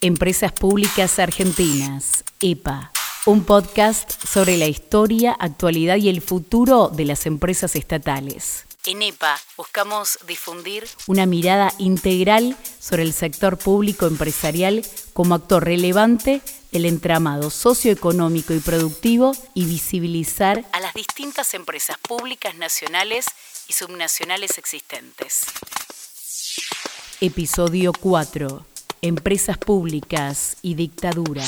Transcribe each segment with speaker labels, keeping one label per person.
Speaker 1: Empresas Públicas Argentinas, EPA, un podcast sobre la historia, actualidad y el futuro de las empresas estatales. En EPA buscamos difundir una mirada integral sobre el sector público empresarial como actor relevante del entramado socioeconómico y productivo y visibilizar a las distintas empresas públicas nacionales y subnacionales existentes. Episodio 4 empresas públicas y dictadura.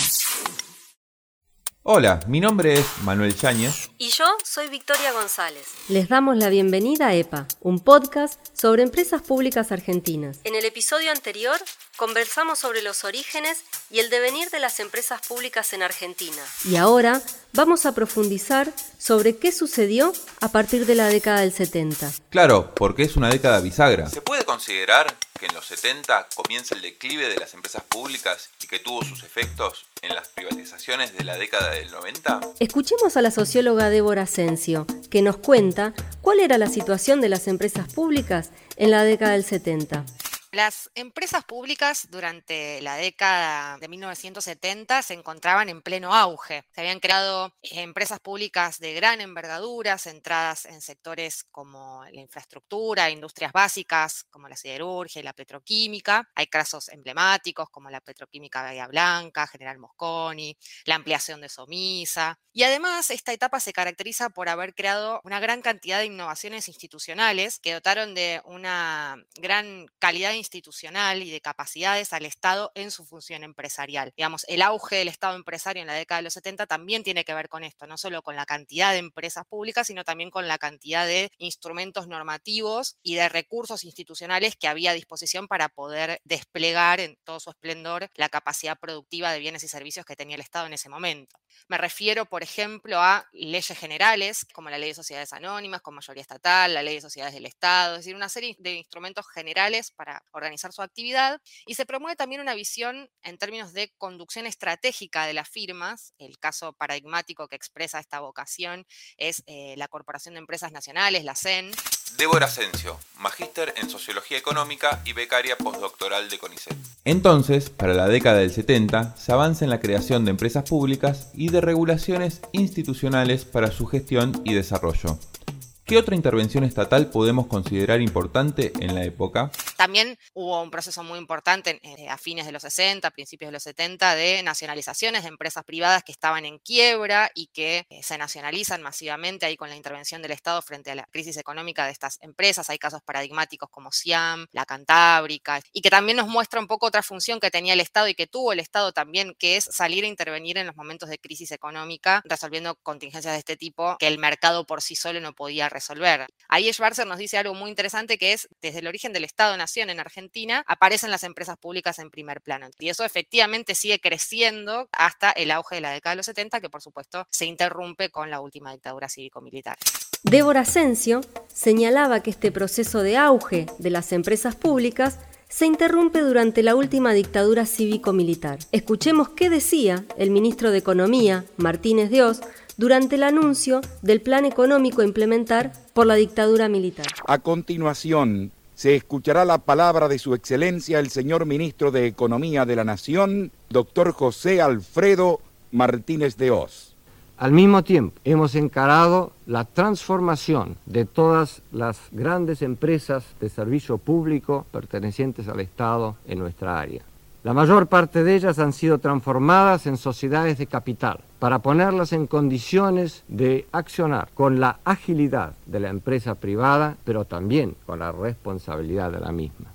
Speaker 2: Hola, mi nombre es Manuel Cháñez.
Speaker 3: Y yo soy Victoria González.
Speaker 4: Les damos la bienvenida a EPA, un podcast sobre empresas públicas argentinas.
Speaker 3: En el episodio anterior conversamos sobre los orígenes y el devenir de las empresas públicas en Argentina.
Speaker 4: Y ahora vamos a profundizar sobre qué sucedió a partir de la década del 70.
Speaker 2: Claro, porque es una década bisagra. ¿Se puede considerar que en los 70 comienza el declive de las empresas públicas y que tuvo sus efectos en las privatizaciones de la década del 90?
Speaker 4: Escuchemos a la socióloga Débora Asensio, que nos cuenta cuál era la situación de las empresas públicas en la década del 70.
Speaker 5: Las empresas públicas durante la década de 1970 se encontraban en pleno auge. Se habían creado empresas públicas de gran envergadura, centradas en sectores como la infraestructura, industrias básicas como la siderurgia y la petroquímica. Hay casos emblemáticos como la petroquímica Bahía Blanca, General Mosconi, la ampliación de Somisa. Y además, esta etapa se caracteriza por haber creado una gran cantidad de innovaciones institucionales que dotaron de una gran calidad institucional y de capacidades al Estado en su función empresarial. Digamos, el auge del Estado empresario en la década de los 70 también tiene que ver con esto, no solo con la cantidad de empresas públicas, sino también con la cantidad de instrumentos normativos y de recursos institucionales que había a disposición para poder desplegar en todo su esplendor la capacidad productiva de bienes y servicios que tenía el Estado en ese momento. Me refiero, por ejemplo, a leyes generales, como la ley de sociedades anónimas con mayoría estatal, la ley de sociedades del Estado, es decir, una serie de instrumentos generales para organizar su actividad. Y se promueve también una visión en términos de conducción estratégica de las firmas. El caso paradigmático que expresa esta vocación es eh, la Corporación de Empresas Nacionales, la CEN.
Speaker 2: Débora Asensio, magíster en Sociología Económica y becaria postdoctoral de CONICET. Entonces, para la década del 70, se avanza en la creación de empresas públicas y de regulaciones institucionales para su gestión y desarrollo. ¿Qué otra intervención estatal podemos considerar importante en la época?
Speaker 5: También hubo un proceso muy importante eh, a fines de los 60, principios de los 70, de nacionalizaciones de empresas privadas que estaban en quiebra y que eh, se nacionalizan masivamente ahí con la intervención del Estado frente a la crisis económica de estas empresas. Hay casos paradigmáticos como Siam, la Cantábrica, y que también nos muestra un poco otra función que tenía el Estado y que tuvo el Estado también, que es salir a intervenir en los momentos de crisis económica, resolviendo contingencias de este tipo que el mercado por sí solo no podía resolver Ahí Schwarzer nos dice algo muy interesante que es, desde el origen del Estado-Nación en Argentina, aparecen las empresas públicas en primer plano. Y eso efectivamente sigue creciendo hasta el auge de la década de los 70, que por supuesto se interrumpe con la última dictadura cívico-militar.
Speaker 4: Débora Asensio señalaba que este proceso de auge de las empresas públicas se interrumpe durante la última dictadura cívico-militar. Escuchemos qué decía el ministro de Economía, Martínez Dios, durante el anuncio del plan económico a implementar por la dictadura militar.
Speaker 6: A continuación, se escuchará la palabra de Su Excelencia el señor Ministro de Economía de la Nación, doctor José Alfredo Martínez de Oz.
Speaker 7: Al mismo tiempo, hemos encarado la transformación de todas las grandes empresas de servicio público pertenecientes al Estado en nuestra área. La mayor parte de ellas han sido transformadas en sociedades de capital para ponerlas en condiciones de accionar con la agilidad de la empresa privada, pero también con la responsabilidad de la misma.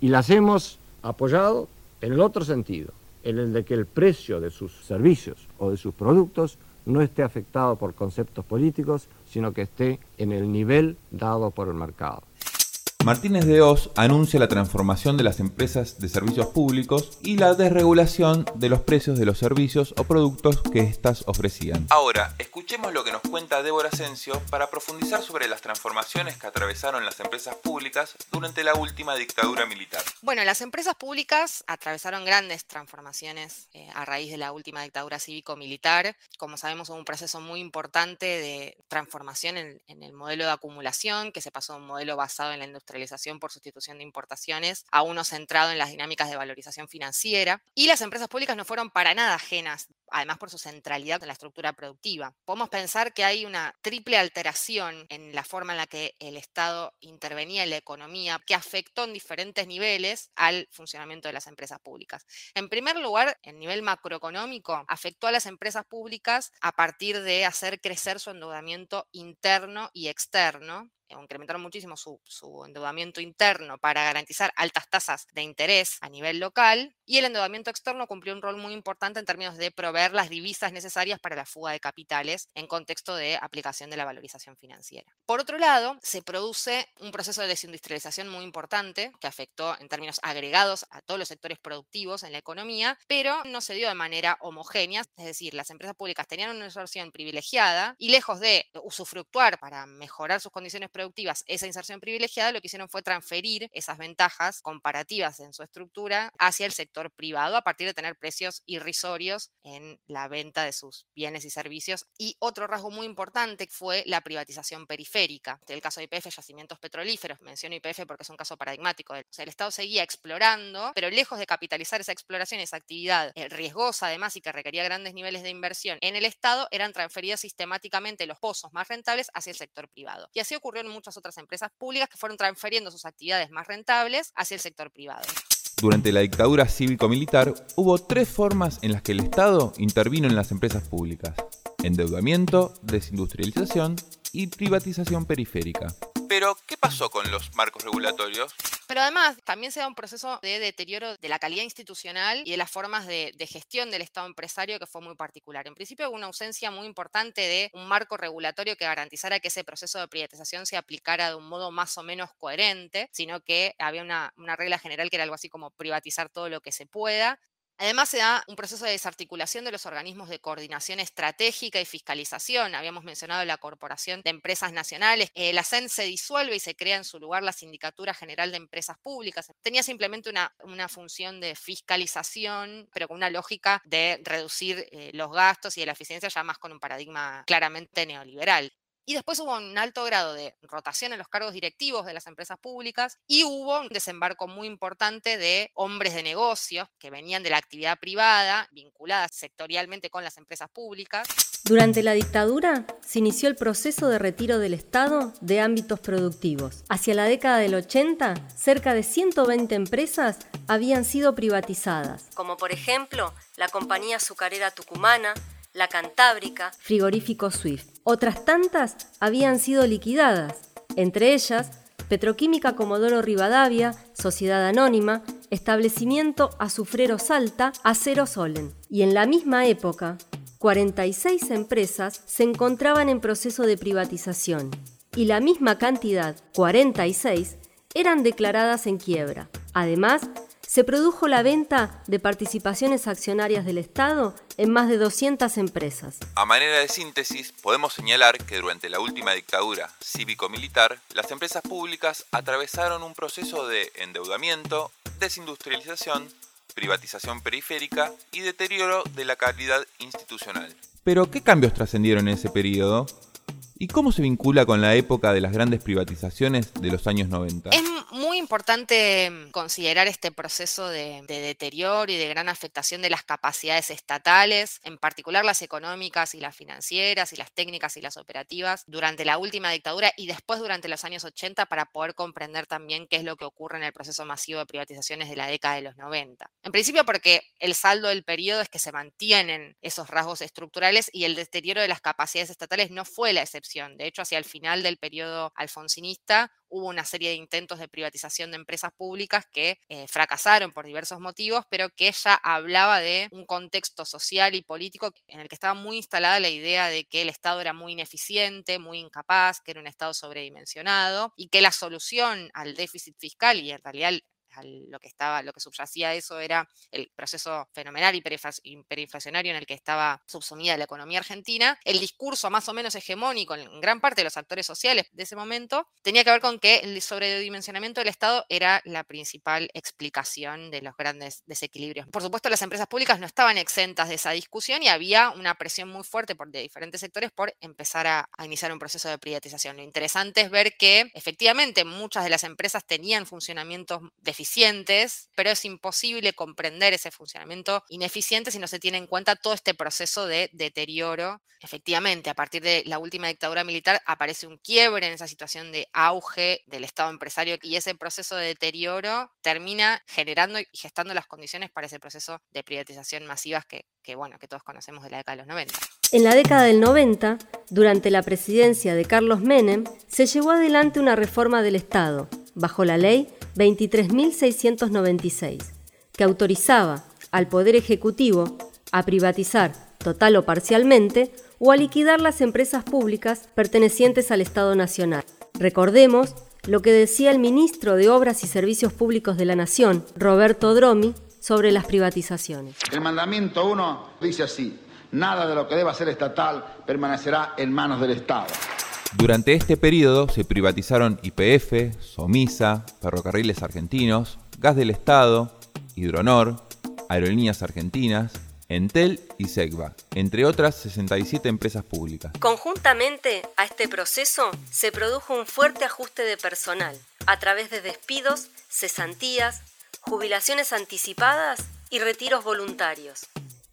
Speaker 7: Y las hemos apoyado en el otro sentido, en el de que el precio de sus servicios o de sus productos no esté afectado por conceptos políticos, sino que esté en el nivel dado por el mercado.
Speaker 2: Martínez de Oz anuncia la transformación de las empresas de servicios públicos y la desregulación de los precios de los servicios o productos que éstas ofrecían. Ahora, escuchemos lo que nos cuenta Débora Asensio para profundizar sobre las transformaciones que atravesaron las empresas públicas durante la última dictadura militar.
Speaker 5: Bueno, las empresas públicas atravesaron grandes transformaciones eh, a raíz de la última dictadura cívico-militar. Como sabemos, hubo un proceso muy importante de transformación en, en el modelo de acumulación, que se pasó a un modelo basado en la industria desindustrialización por sustitución de importaciones a uno centrado en las dinámicas de valorización financiera. Y las empresas públicas no fueron para nada ajenas además por su centralidad en la estructura productiva. Podemos pensar que hay una triple alteración en la forma en la que el Estado intervenía en la economía que afectó en diferentes niveles al funcionamiento de las empresas públicas. En primer lugar, en nivel macroeconómico, afectó a las empresas públicas a partir de hacer crecer su endeudamiento interno y externo, incrementaron muchísimo su, endeudamiento interno para garantizar altas tasas de interés a nivel local y el endeudamiento externo cumplió un rol muy importante en términos de proveer las divisas necesarias para la fuga de capitales en contexto de aplicación de la valorización financiera. Por otro lado, se produce un proceso de desindustrialización muy importante que afectó en términos agregados a todos los sectores productivos en la economía, pero no se dio de manera homogénea, es decir, las empresas públicas tenían una inserción privilegiada y lejos de usufructuar para mejorar sus condiciones productivas esa inserción privilegiada, lo que hicieron fue transferir esas ventajas comparativas en su estructura hacia el sector privado a partir de tener precios irrisorios en la venta de sus bienes y servicios. Y otro rasgo muy importante fue la privatización periférica. En el caso de IPF, yacimientos petrolíferos, menciono IPF porque es un caso paradigmático. O sea, el Estado seguía explorando, pero lejos de capitalizar esa exploración, esa actividad eh, riesgosa además y que requería grandes niveles de inversión en el Estado, eran transferidas sistemáticamente los pozos más rentables hacia el sector privado. Y así ocurrió muchas otras empresas públicas que fueron transfiriendo sus actividades más rentables hacia el sector privado.
Speaker 2: Durante la dictadura cívico-militar hubo tres formas en las que el Estado intervino en las empresas públicas. Endeudamiento, desindustrialización y privatización periférica. Pero, ¿qué pasó con los marcos regulatorios?
Speaker 5: Pero además también se da un proceso de deterioro de la calidad institucional y de las formas de, gestión del Estado empresario que fue muy particular. En principio hubo una ausencia muy importante de un marco regulatorio que garantizara que ese proceso de privatización se aplicara de un modo más o menos coherente, sino que había una, una regla general que era algo así como privatizar todo lo que se pueda. Además, se da un proceso de desarticulación de los organismos de coordinación estratégica y fiscalización. Habíamos mencionado la Corporación de Empresas Nacionales. la CEN se disuelve y se crea en su lugar la Sindicatura General de Empresas Públicas. Tenía simplemente una, una función de fiscalización, pero con una lógica de reducir eh, los gastos y de la eficiencia ya más con un paradigma claramente neoliberal. Y después hubo un alto grado de rotación en los cargos directivos de las empresas públicas y hubo un desembarco muy importante de hombres de negocios que venían de la actividad privada, vinculadas sectorialmente con las empresas públicas.
Speaker 4: Durante la dictadura se inició el proceso de retiro del Estado de ámbitos productivos. Hacia la década del 80, cerca de 120 empresas habían sido privatizadas,
Speaker 3: como por ejemplo la compañía azucarera tucumana, la Cantábrica,
Speaker 4: Frigorífico Swift. Otras tantas habían sido liquidadas, entre ellas Petroquímica Comodoro Rivadavia, Sociedad Anónima, Establecimiento Azufrero Salta, Acero Solen. Y en la misma época, 46 empresas se encontraban en proceso de privatización y la misma cantidad, 46, eran declaradas en quiebra. Además, se produjo la venta de participaciones accionarias del Estado en más de 200 empresas.
Speaker 2: A manera de síntesis, podemos señalar que durante la última dictadura cívico-militar, las empresas públicas atravesaron un proceso de endeudamiento, desindustrialización, privatización periférica y deterioro de la calidad institucional. Pero, ¿qué cambios trascendieron en ese periodo? ¿Y cómo se vincula con la época de las grandes privatizaciones de los años 90?
Speaker 5: Es muy importante considerar este proceso de, deterioro y de gran afectación de las capacidades estatales, en particular las económicas y las financieras y las técnicas y las operativas, durante la última dictadura y después durante los años 80 para poder comprender también qué es lo que ocurre en el proceso masivo de privatizaciones de la década de los 90. En principio porque el saldo del periodo es que se mantienen esos rasgos estructurales y el deterioro de las capacidades estatales no fue la excepción de hecho, hacia el final del periodo alfonsinista hubo una serie de intentos de privatización de empresas públicas que eh, fracasaron por diversos motivos, pero que ya hablaba de un contexto social y político en el que estaba muy instalada la idea de que el Estado era muy ineficiente, muy incapaz, que era un Estado sobredimensionado y que la solución al déficit fiscal y en realidad lo que estaba, lo que subyacía a eso era el proceso fenomenal hiperinflacionario en el que estaba subsumida la economía argentina, el discurso más o menos hegemónico en gran parte de los actores sociales de ese momento tenía que ver con que el sobredimensionamiento del Estado era la principal explicación de los grandes desequilibrios. Por supuesto, las empresas públicas no estaban exentas de esa discusión y había una presión muy fuerte por, de diferentes sectores por empezar a, a iniciar un proceso de privatización. Lo interesante es ver que efectivamente muchas de las empresas tenían funcionamientos deficientes, pero es imposible comprender ese funcionamiento ineficiente si no se tiene en cuenta todo este proceso de deterioro. Efectivamente, a partir de la última dictadura militar aparece un quiebre en esa situación de auge del Estado empresario y ese proceso de deterioro termina generando y gestando las condiciones para ese proceso de privatización masivas que, que, bueno, que todos conocemos de la década de los 90.
Speaker 4: En la década del 90, durante la presidencia de Carlos Menem, se llevó adelante una reforma del Estado, bajo la ley 23.696, que autorizaba al Poder Ejecutivo a privatizar total o parcialmente o a liquidar las empresas públicas pertenecientes al Estado Nacional. Recordemos lo que decía el ministro de Obras y Servicios Públicos de la Nación, Roberto Dromi, sobre las privatizaciones.
Speaker 8: El mandamiento 1 dice así, nada de lo que deba ser estatal permanecerá en manos del Estado.
Speaker 2: Durante este periodo se privatizaron IPF, Somisa, Ferrocarriles Argentinos, Gas del Estado, Hidronor, Aerolíneas Argentinas, Entel y Segva, entre otras 67 empresas públicas.
Speaker 3: Conjuntamente a este proceso se produjo un fuerte ajuste de personal a través de despidos, cesantías, jubilaciones anticipadas y retiros voluntarios.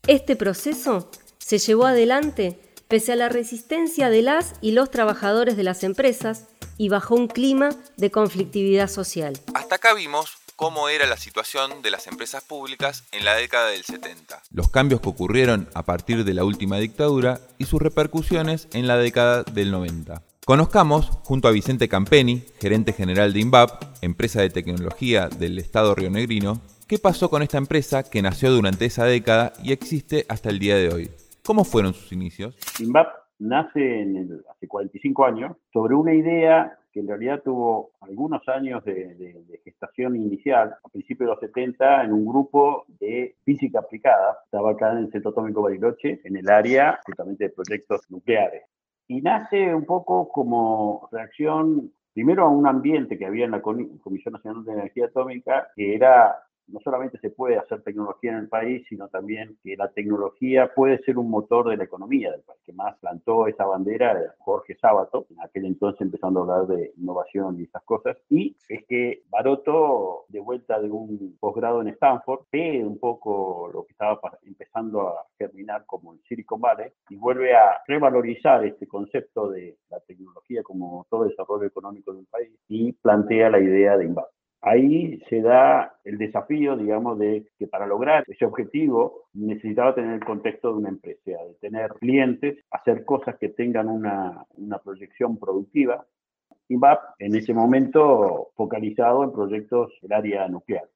Speaker 4: Este proceso se llevó adelante pese a la resistencia de las y los trabajadores de las empresas y bajo un clima de conflictividad social.
Speaker 2: Hasta acá vimos cómo era la situación de las empresas públicas en la década del 70, los cambios que ocurrieron a partir de la última dictadura y sus repercusiones en la década del 90. Conozcamos, junto a Vicente Campeni, gerente general de INVAP, empresa de tecnología del Estado rionegrino, qué pasó con esta empresa que nació durante esa década y existe hasta el día de hoy. ¿Cómo fueron sus inicios?
Speaker 9: INVAP nace en hace 45 años sobre una idea que en realidad tuvo algunos años de, gestación inicial, a principios de los 70, en un grupo de física aplicada. Estaba acá en el Centro Atómico Bariloche, en el área justamente de proyectos nucleares. Y nace un poco como reacción, primero a un ambiente que había en la Comisión Nacional de Energía Atómica, que era no solamente se puede hacer tecnología en el país, sino también que la tecnología puede ser un motor de la economía del país, que más plantó esa bandera Jorge Sábato, en aquel entonces empezando a hablar de innovación y esas cosas, y es que Baroto, de vuelta de un posgrado en Stanford, ve un poco lo que estaba empezando a germinar como el Silicon Valley y vuelve a revalorizar este concepto de la tecnología como todo desarrollo económico de un país y plantea la idea de Invasion. Ahí se da el desafío, digamos, de que para lograr ese objetivo necesitaba tener el contexto de una empresa, de tener clientes, hacer cosas que tengan una, proyección productiva. INVAP en ese momento focalizado en proyectos del área nuclear.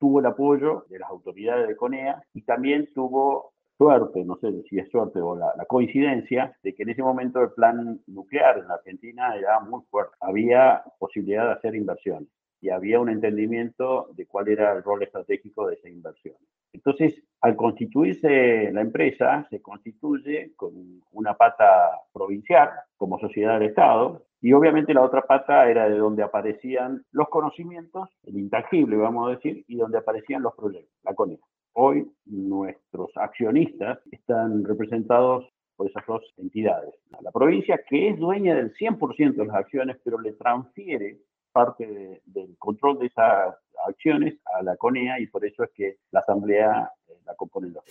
Speaker 9: Tuvo el apoyo de las autoridades de CONEA y también tuvo suerte, no sé si es suerte o la, coincidencia, de que en ese momento el plan nuclear en Argentina era muy fuerte. Había posibilidad de hacer inversiones y había un entendimiento de cuál era el rol estratégico de esa inversión. Entonces, al constituirse la empresa, se constituye con una pata provincial como sociedad del Estado y obviamente la otra pata era de donde aparecían los conocimientos, el intangible, vamos a decir, y donde aparecían los proyectos, la CONEA. Hoy nuestros accionistas están representados por esas dos entidades. La provincia, que es dueña del 100% de las acciones, pero le transfiere parte del control de esas acciones a la CONEA y por eso es que la Asamblea eh, la compone los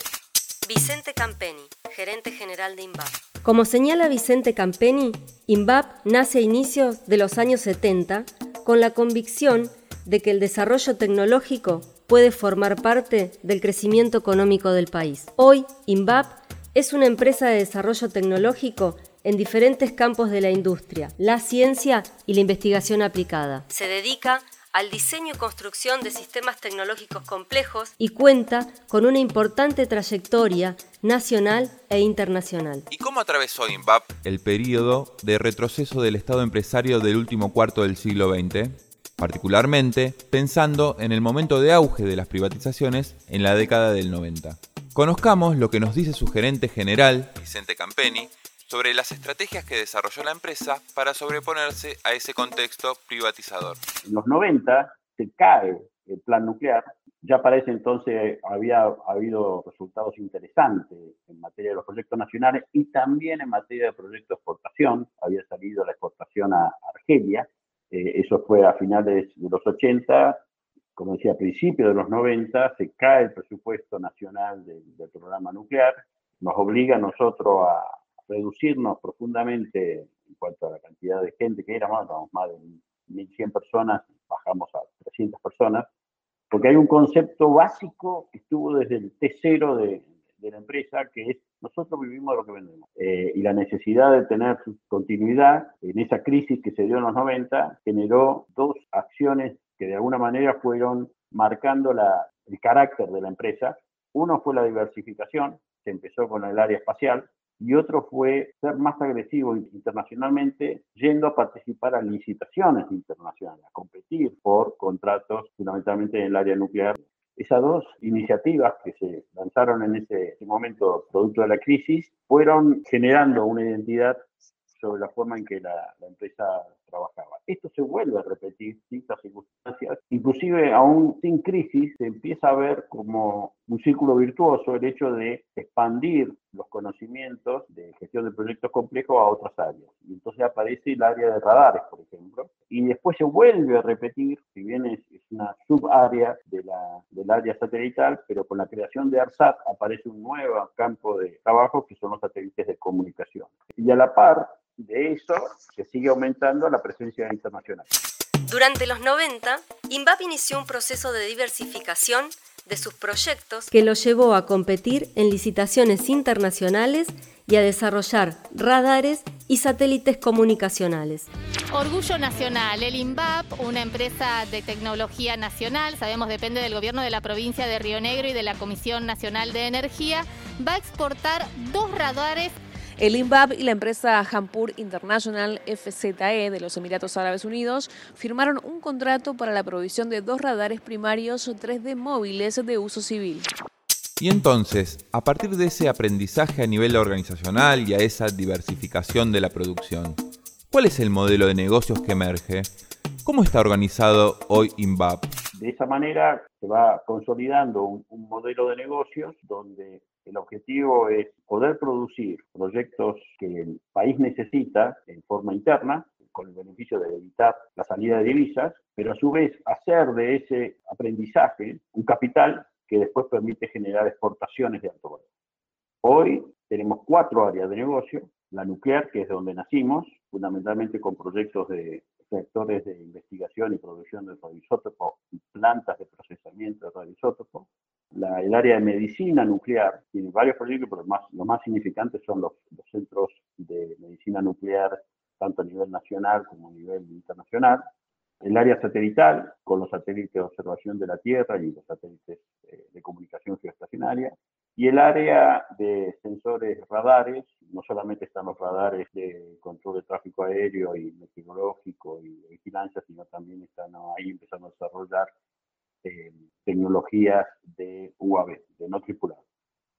Speaker 3: Vicente Campeni, gerente general de INVAP.
Speaker 4: Como señala Vicente Campeni, INVAP nace a inicios de los años 70 con la convicción de que el desarrollo tecnológico puede formar parte del crecimiento económico del país. Hoy, INVAP es una empresa de desarrollo tecnológico en diferentes campos de la industria, la ciencia y la investigación aplicada.
Speaker 3: Se dedica al diseño y construcción de sistemas tecnológicos complejos
Speaker 4: y cuenta con una importante trayectoria nacional e internacional.
Speaker 2: ¿Y cómo atravesó INVAP el periodo de retroceso del Estado empresario del último cuarto del siglo XX? particularmente pensando en el momento de auge de las privatizaciones en la década del 90. Conozcamos lo que nos dice su gerente general, Vicente Campeni, sobre las estrategias que desarrolló la empresa para sobreponerse a ese contexto privatizador.
Speaker 9: En los 90 se cae el plan nuclear. Ya para ese entonces había habido resultados interesantes en materia de los proyectos nacionales y también en materia de proyectos de exportación. Había salido la exportación a Argelia. Eh, eso fue a finales de los 80. Como decía, a principios de los 90 se cae el presupuesto nacional del, del programa nuclear. Nos obliga a nosotros a, reducirnos profundamente en cuanto a la cantidad de gente que éramos, éramos más de 1.100 personas, bajamos a 300 personas, porque hay un concepto básico que estuvo desde el T0 de, de la empresa, que es nosotros vivimos de lo que vendemos. Eh, y la necesidad de tener continuidad en esa crisis que se dio en los 90 generó dos acciones que de alguna manera fueron marcando la, el carácter de la empresa. Uno fue la diversificación, se empezó con el área espacial, y otro fue ser más agresivo internacionalmente, yendo a participar a licitaciones internacionales, a competir por contratos fundamentalmente en el área nuclear. Esas dos iniciativas que se lanzaron en ese momento, producto de la crisis, fueron generando una identidad sobre la forma en que la, empresa trabajaba. Esto se vuelve a repetir en estas circunstancias, inclusive aún sin crisis se empieza a ver como un círculo virtuoso el hecho de expandir los conocimientos de gestión de proyectos complejos a otras áreas. Y entonces aparece el área de radares, por ejemplo, y después se vuelve a repetir, si bien es, una subárea de la, del área satelital, pero con la creación de ARSAT aparece un nuevo campo de trabajo que son los satélites de comunicación. Y a la par, eso se sigue aumentando la presencia internacional.
Speaker 3: Durante los 90, INVAP inició un proceso de diversificación de sus proyectos
Speaker 4: que lo llevó a competir en licitaciones internacionales y a desarrollar radares y satélites comunicacionales.
Speaker 10: Orgullo Nacional, el INVAP, una empresa de tecnología nacional, sabemos depende del gobierno de la provincia de Río Negro y de la Comisión Nacional de Energía, va a exportar dos radares
Speaker 11: el INVAP y la empresa Hampur International FZE de los Emiratos Árabes Unidos firmaron un contrato para la provisión de dos radares primarios 3D móviles de uso civil.
Speaker 2: Y entonces, a partir de ese aprendizaje a nivel organizacional y a esa diversificación de la producción, ¿cuál es el modelo de negocios que emerge? ¿Cómo está organizado hoy INVAP?
Speaker 9: De esa manera se va consolidando un, un modelo de negocios donde el objetivo es poder producir proyectos que el país necesita en forma interna, con el beneficio de evitar la salida de divisas, pero a su vez hacer de ese aprendizaje un capital que después permite generar exportaciones de alto valor. Hoy tenemos cuatro áreas de negocio, la nuclear, que es donde nacimos, fundamentalmente con proyectos de sectores de investigación y producción de radioisótopos y plantas de procesamiento de radioisótopos, el área de medicina nuclear tiene varios proyectos, pero más, los más significantes son los, centros de medicina nuclear, tanto a nivel nacional como a nivel internacional. El área satelital, con los satélites de observación de la Tierra y los satélites eh, de comunicación geoestacionaria. Y el área de sensores radares, no solamente están los radares de control de tráfico aéreo y meteorológico y vigilancia, sino también están ahí empezando a desarrollar eh, tecnologías de UAV, de no tripulado.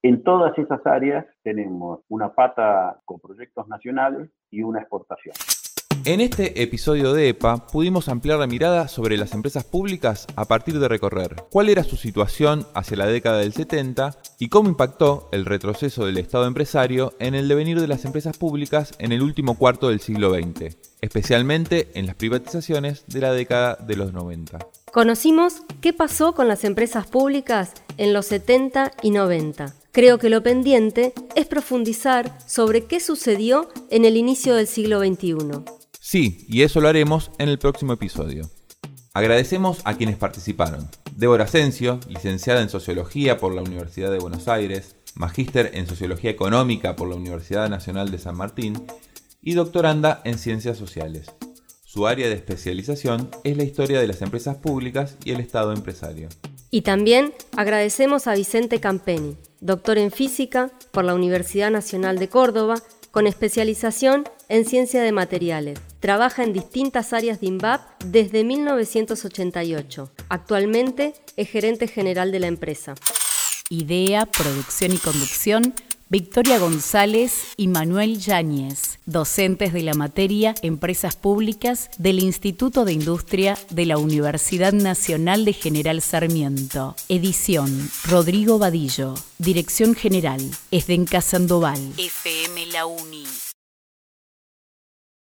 Speaker 9: En todas esas áreas tenemos una pata con proyectos nacionales y una exportación.
Speaker 2: En este episodio de EPA pudimos ampliar la mirada sobre las empresas públicas a partir de recorrer cuál era su situación hacia la década del 70 y cómo impactó el retroceso del Estado empresario en el devenir de las empresas públicas en el último cuarto del siglo XX, especialmente en las privatizaciones de la década de los 90.
Speaker 4: Conocimos qué pasó con las empresas públicas en los 70 y 90. Creo que lo pendiente es profundizar sobre qué sucedió en el inicio del siglo XXI.
Speaker 2: Sí, y eso lo haremos en el próximo episodio. Agradecemos a quienes participaron. Débora Asensio, licenciada en Sociología por la Universidad de Buenos Aires, magíster en Sociología Económica por la Universidad Nacional de San Martín y doctoranda en Ciencias Sociales. Su área de especialización es la historia de las empresas públicas y el Estado empresario.
Speaker 4: Y también agradecemos a Vicente Campeni, doctor en física por la Universidad Nacional de Córdoba, con especialización en ciencia de materiales Trabaja en distintas áreas de INVAP desde 1988. Actualmente es gerente general de la empresa.
Speaker 1: Idea, producción y conducción, Victoria González y Manuel Yáñez, docentes de la materia Empresas Públicas del Instituto de Industria de la Universidad Nacional de General Sarmiento. Edición, Rodrigo Vadillo. Dirección General, Esdenca Sandoval. FM La Uni.